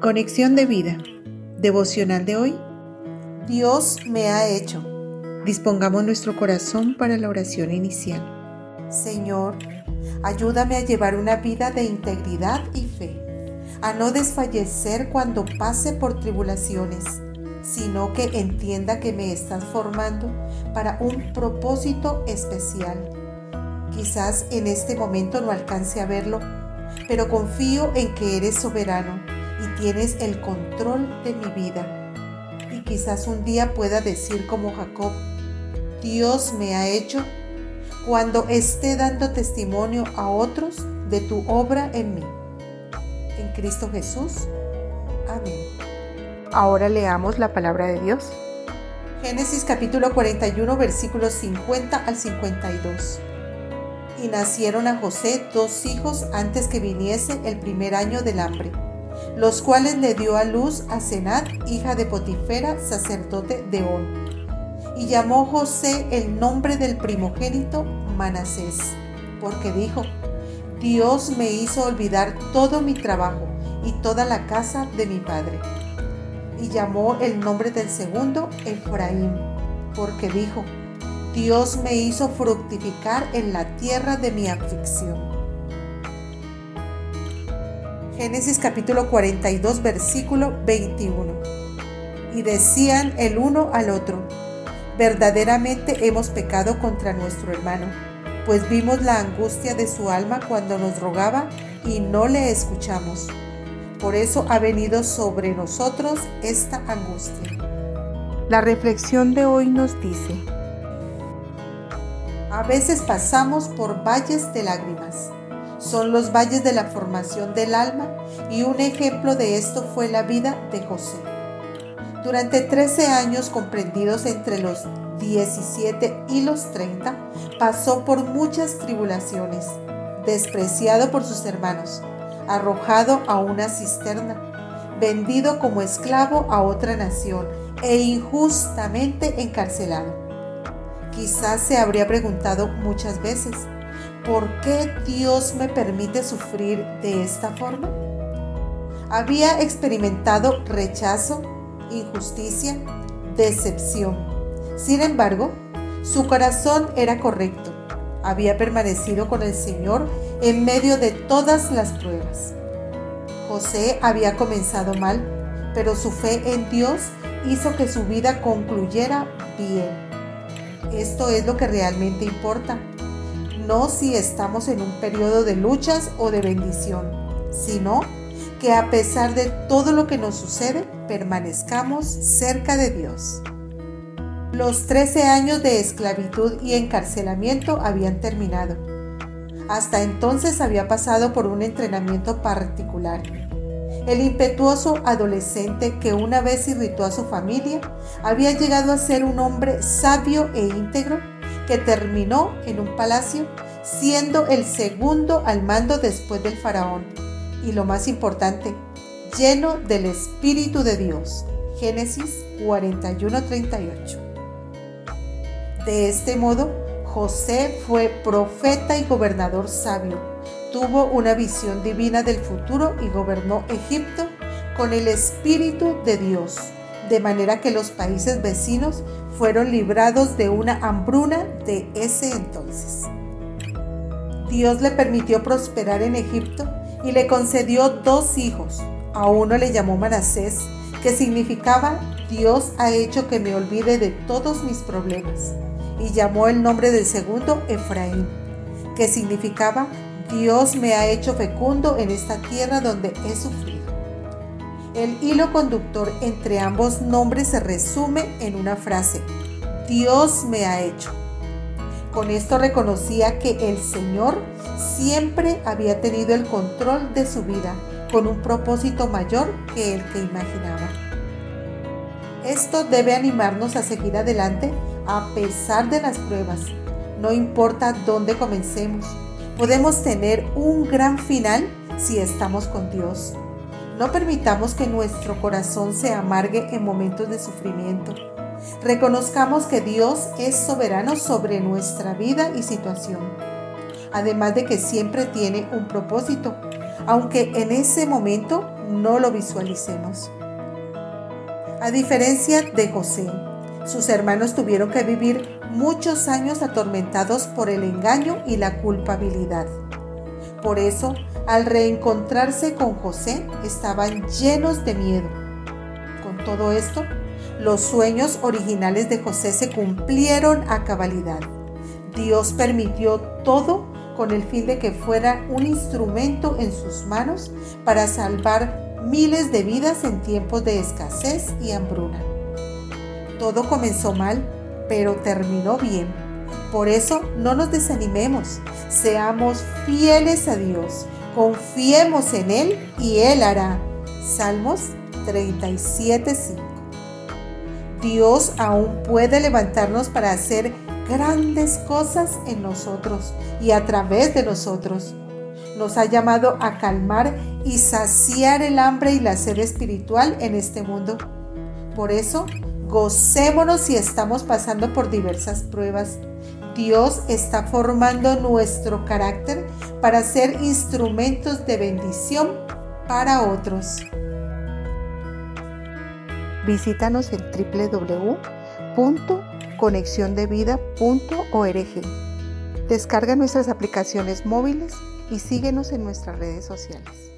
Conexión de vida. Devocional de hoy. Dios me ha hecho. Dispongamos nuestro corazón para la oración inicial. Señor, ayúdame a llevar una vida de integridad y fe, a no desfallecer cuando pase por tribulaciones, sino que entienda que me estás formando para un propósito especial. Quizás en este momento no alcance a verlo, pero confío en que eres soberano y tienes el control de mi vida. Y quizás un día pueda decir como Jacob, Dios me ha hecho cuando esté dando testimonio a otros de tu obra en mí. En Cristo Jesús. Amén. Ahora leamos la palabra de Dios. Génesis capítulo 41 versículos 50 al 52. Y nacieron a José dos hijos antes que viniese el primer año del hambre los cuales le dio a luz a Senat, hija de Potifera, sacerdote de On. Y llamó José el nombre del primogénito Manasés, porque dijo, Dios me hizo olvidar todo mi trabajo y toda la casa de mi padre. Y llamó el nombre del segundo Efraín, porque dijo, Dios me hizo fructificar en la tierra de mi aflicción. Génesis capítulo 42 versículo 21. Y decían el uno al otro, verdaderamente hemos pecado contra nuestro hermano, pues vimos la angustia de su alma cuando nos rogaba y no le escuchamos. Por eso ha venido sobre nosotros esta angustia. La reflexión de hoy nos dice, a veces pasamos por valles de lágrimas son los valles de la formación del alma y un ejemplo de esto fue la vida de José. Durante 13 años comprendidos entre los 17 y los 30, pasó por muchas tribulaciones, despreciado por sus hermanos, arrojado a una cisterna, vendido como esclavo a otra nación e injustamente encarcelado. Quizás se habría preguntado muchas veces, ¿por qué Dios me permite sufrir de esta forma? Había experimentado rechazo, injusticia, decepción. Sin embargo, su corazón era correcto. Había permanecido con el Señor en medio de todas las pruebas. José había comenzado mal, pero su fe en Dios hizo que su vida concluyera bien. Esto es lo que realmente importa no si estamos en un periodo de luchas o de bendición, sino que a pesar de todo lo que nos sucede, permanezcamos cerca de Dios. Los 13 años de esclavitud y encarcelamiento habían terminado. Hasta entonces había pasado por un entrenamiento particular. El impetuoso adolescente que una vez irritó a su familia había llegado a ser un hombre sabio e íntegro que terminó en un palacio siendo el segundo al mando después del faraón. Y lo más importante, lleno del Espíritu de Dios. Génesis 41:38. De este modo, José fue profeta y gobernador sabio. Tuvo una visión divina del futuro y gobernó Egipto con el Espíritu de Dios de manera que los países vecinos fueron librados de una hambruna de ese entonces. Dios le permitió prosperar en Egipto y le concedió dos hijos. A uno le llamó Manasés, que significaba Dios ha hecho que me olvide de todos mis problemas. Y llamó el nombre del segundo Efraín, que significaba Dios me ha hecho fecundo en esta tierra donde he sufrido. El hilo conductor entre ambos nombres se resume en una frase, Dios me ha hecho. Con esto reconocía que el Señor siempre había tenido el control de su vida con un propósito mayor que el que imaginaba. Esto debe animarnos a seguir adelante a pesar de las pruebas. No importa dónde comencemos, podemos tener un gran final si estamos con Dios. No permitamos que nuestro corazón se amargue en momentos de sufrimiento. Reconozcamos que Dios es soberano sobre nuestra vida y situación. Además de que siempre tiene un propósito, aunque en ese momento no lo visualicemos. A diferencia de José, sus hermanos tuvieron que vivir muchos años atormentados por el engaño y la culpabilidad. Por eso, al reencontrarse con José, estaban llenos de miedo. Con todo esto, los sueños originales de José se cumplieron a cabalidad. Dios permitió todo con el fin de que fuera un instrumento en sus manos para salvar miles de vidas en tiempos de escasez y hambruna. Todo comenzó mal, pero terminó bien. Por eso no nos desanimemos, seamos fieles a Dios, confiemos en Él y Él hará. Salmos 37.5 Dios aún puede levantarnos para hacer grandes cosas en nosotros y a través de nosotros. Nos ha llamado a calmar y saciar el hambre y la sed espiritual en este mundo. Por eso, gocémonos si estamos pasando por diversas pruebas. Dios está formando nuestro carácter para ser instrumentos de bendición para otros. Visítanos en www.conexiondevida.org. Descarga nuestras aplicaciones móviles y síguenos en nuestras redes sociales.